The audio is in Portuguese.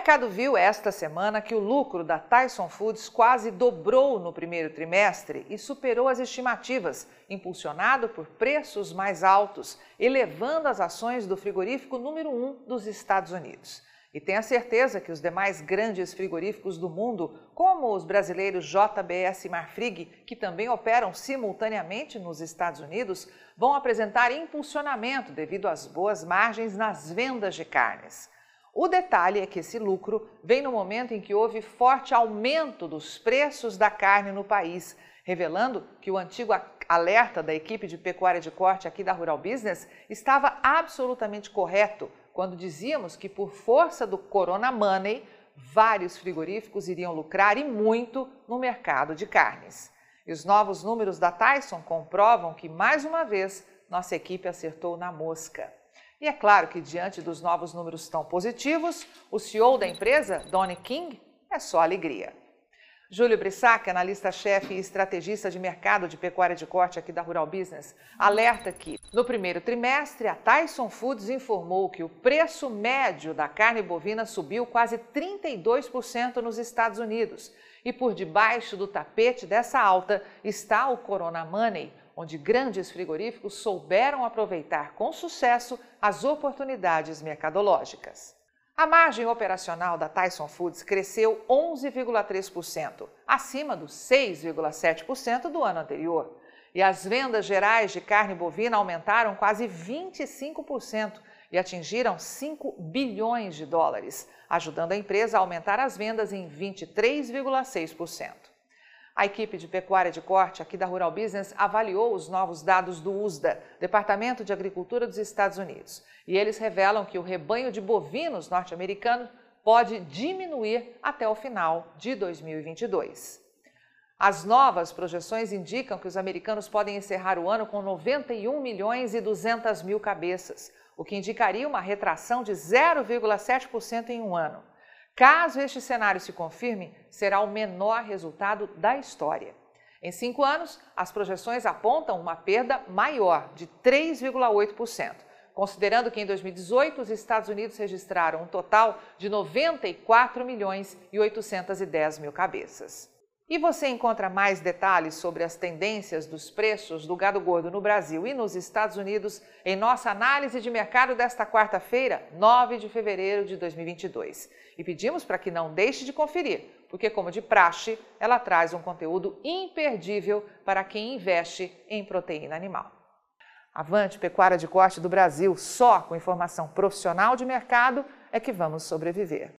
mercado viu esta semana que o lucro da Tyson Foods quase dobrou no primeiro trimestre e superou as estimativas, impulsionado por preços mais altos, elevando as ações do frigorífico número um dos Estados Unidos. E tenha certeza que os demais grandes frigoríficos do mundo, como os brasileiros JBS Marfrig, que também operam simultaneamente nos Estados Unidos, vão apresentar impulsionamento devido às boas margens nas vendas de carnes. O detalhe é que esse lucro vem no momento em que houve forte aumento dos preços da carne no país, revelando que o antigo alerta da equipe de pecuária de corte aqui da Rural Business estava absolutamente correto quando dizíamos que, por força do Corona Money, vários frigoríficos iriam lucrar e muito no mercado de carnes. E os novos números da Tyson comprovam que, mais uma vez, nossa equipe acertou na mosca. E é claro que, diante dos novos números tão positivos, o CEO da empresa, Donnie King, é só alegria. Júlio Brissac, analista-chefe e estrategista de mercado de pecuária de corte aqui da Rural Business, alerta que, no primeiro trimestre, a Tyson Foods informou que o preço médio da carne bovina subiu quase 32% nos Estados Unidos. E por debaixo do tapete dessa alta está o Corona Money, onde grandes frigoríficos souberam aproveitar com sucesso as oportunidades mercadológicas. A margem operacional da Tyson Foods cresceu 11,3%, acima dos 6,7% do ano anterior. E as vendas gerais de carne bovina aumentaram quase 25% e atingiram 5 bilhões de dólares, ajudando a empresa a aumentar as vendas em 23,6%. A equipe de pecuária de corte aqui da Rural Business avaliou os novos dados do USDA, Departamento de Agricultura dos Estados Unidos, e eles revelam que o rebanho de bovinos norte-americanos pode diminuir até o final de 2022. As novas projeções indicam que os americanos podem encerrar o ano com 91 milhões e 200 mil cabeças, o que indicaria uma retração de 0,7% em um ano. Caso este cenário se confirme, será o menor resultado da história. Em cinco anos, as projeções apontam uma perda maior, de 3,8%, considerando que em 2018 os Estados Unidos registraram um total de 94 milhões e 810 mil cabeças. E você encontra mais detalhes sobre as tendências dos preços do gado gordo no Brasil e nos Estados Unidos em nossa análise de mercado desta quarta-feira, 9 de fevereiro de 2022. E pedimos para que não deixe de conferir, porque, como de praxe, ela traz um conteúdo imperdível para quem investe em proteína animal. Avante Pecuária de Corte do Brasil, só com informação profissional de mercado é que vamos sobreviver.